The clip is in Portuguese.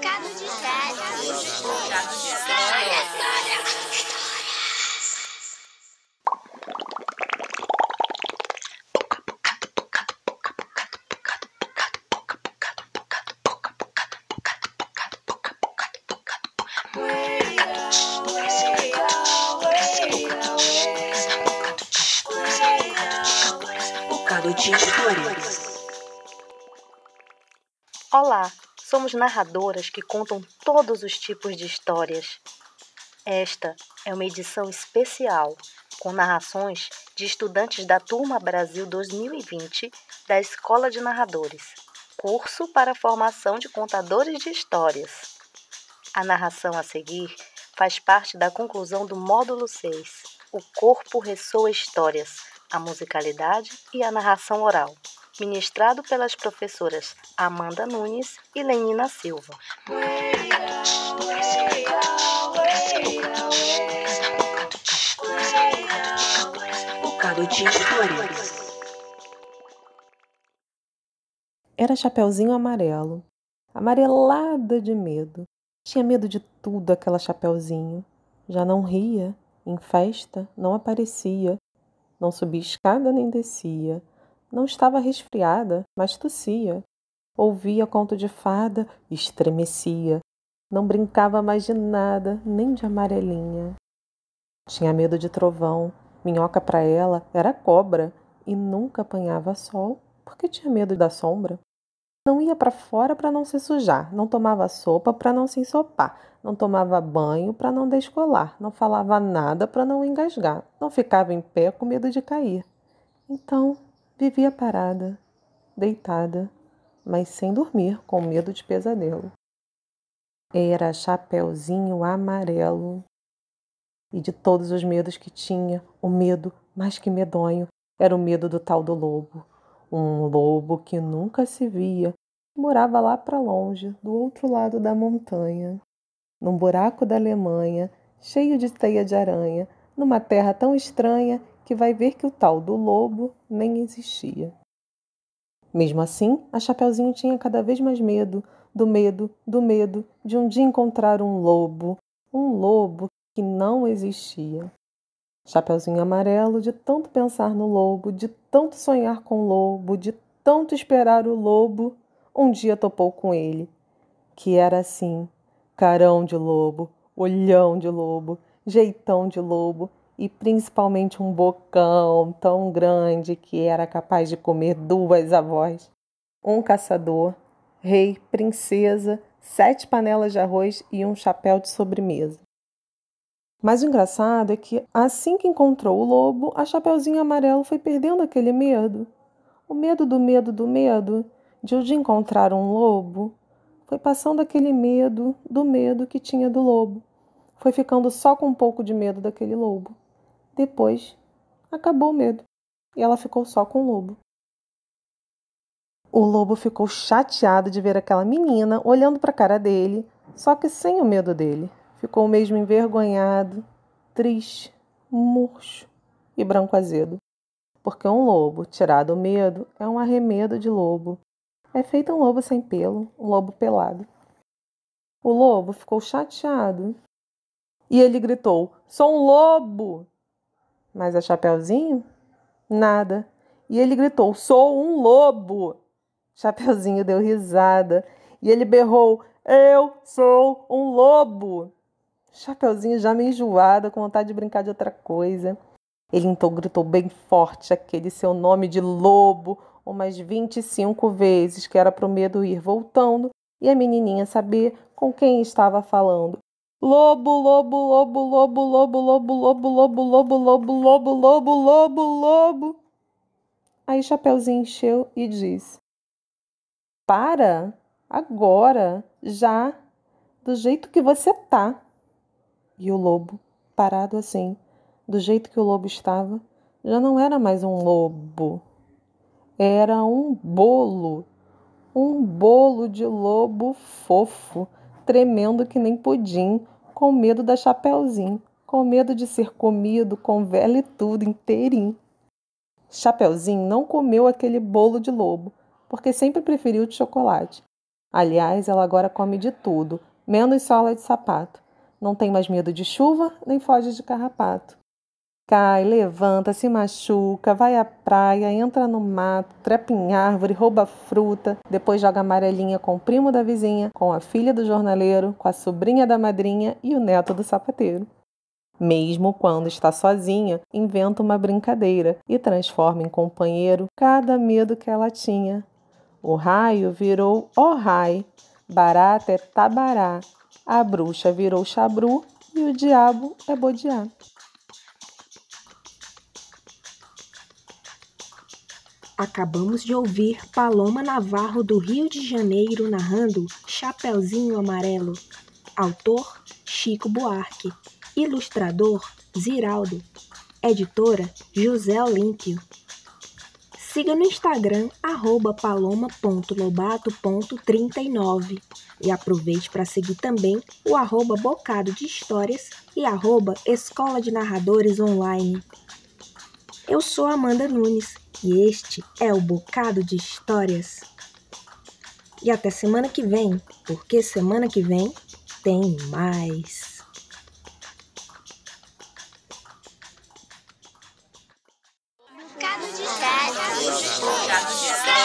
Cado de Sérgio. Olá, somos narradoras que contam todos os tipos de histórias. Esta é uma edição especial com narrações de estudantes da Turma Brasil 2020 da Escola de Narradores, curso para formação de contadores de histórias. A narração a seguir faz parte da conclusão do módulo 6. O corpo ressoa histórias, a musicalidade e a narração oral, ministrado pelas professoras Amanda Nunes e Lenina Silva. Bocado de histórias. Era Chapeuzinho Amarelo, amarelada de medo. Tinha medo de tudo aquela Chapeuzinho. Já não ria, em festa não aparecia, não subia escada nem descia, não estava resfriada, mas tossia. Ouvia conto de fada estremecia. Não brincava mais de nada, nem de amarelinha. Tinha medo de trovão. Minhoca para ela era cobra e nunca apanhava sol porque tinha medo da sombra. Não ia para fora para não se sujar, não tomava sopa para não se ensopar, não tomava banho para não descolar, não falava nada para não engasgar, não ficava em pé com medo de cair. Então, vivia parada, deitada, mas sem dormir, com medo de pesadelo. Era Chapeuzinho Amarelo. E de todos os medos que tinha, o medo mais que medonho era o medo do tal do lobo. Um lobo que nunca se via, morava lá para longe, do outro lado da montanha, num buraco da Alemanha, cheio de teia de aranha, numa terra tão estranha que vai ver que o tal do lobo nem existia. Mesmo assim, a Chapeuzinho tinha cada vez mais medo, do medo, do medo de um dia encontrar um lobo, um lobo que não existia. Chapeuzinho amarelo, de tanto pensar no lobo, de tanto sonhar com o lobo, de tanto esperar o lobo, um dia topou com ele, que era assim: carão de lobo, olhão de lobo, jeitão de lobo e principalmente um bocão tão grande que era capaz de comer duas avós, um caçador, rei, princesa, sete panelas de arroz e um chapéu de sobremesa. Mas o engraçado é que, assim que encontrou o lobo, a Chapeuzinho Amarelo foi perdendo aquele medo. O medo do medo do medo de o de encontrar um lobo. Foi passando aquele medo do medo que tinha do lobo. Foi ficando só com um pouco de medo daquele lobo. Depois, acabou o medo e ela ficou só com o lobo. O lobo ficou chateado de ver aquela menina olhando para a cara dele, só que sem o medo dele. Ficou mesmo envergonhado, triste, murcho e branco azedo. Porque um lobo, tirado o medo, é um arremedo de lobo. É feito um lobo sem pelo, um lobo pelado. O lobo ficou chateado. E ele gritou: Sou um lobo! Mas a Chapeuzinho? Nada. E ele gritou: Sou um lobo! Chapeuzinho deu risada e ele berrou: Eu sou um lobo! Chapeuzinho já meio enjoada, com vontade de brincar de outra coisa. Ele então gritou bem forte aquele seu nome de lobo umas 25 vezes, que era para o medo ir voltando e a menininha saber com quem estava falando. Lobo, lobo, lobo, lobo, lobo, lobo, lobo, lobo, lobo, lobo, lobo, lobo, lobo, lobo. Aí Chapeuzinho encheu e disse: Para, agora, já, do jeito que você tá. E o lobo, parado assim, do jeito que o lobo estava, já não era mais um lobo. Era um bolo, um bolo de lobo fofo, tremendo que nem pudim, com medo da Chapeuzinho, com medo de ser comido com vela e tudo inteirinho. Chapeuzinho não comeu aquele bolo de lobo, porque sempre preferiu de chocolate. Aliás, ela agora come de tudo, menos sola de sapato. Não tem mais medo de chuva, nem foge de carrapato. Cai, levanta, se machuca, vai à praia, entra no mato, trepa em árvore, rouba fruta, depois joga amarelinha com o primo da vizinha, com a filha do jornaleiro, com a sobrinha da madrinha e o neto do sapateiro. Mesmo quando está sozinha, inventa uma brincadeira e transforma em companheiro cada medo que ela tinha. O raio virou o rai, barata é tabará, a bruxa virou chabru e o diabo é bodiá. Acabamos de ouvir Paloma Navarro do Rio de Janeiro narrando Chapeuzinho Amarelo. Autor Chico Buarque. Ilustrador Ziraldo. Editora José Olímpio. Siga no Instagram paloma.lobato.39 e aproveite para seguir também o arroba Bocado de Histórias e arroba Escola de Narradores Online. Eu sou Amanda Nunes e este é o Bocado de Histórias. E até semana que vem, porque semana que vem tem mais. Bocado de história.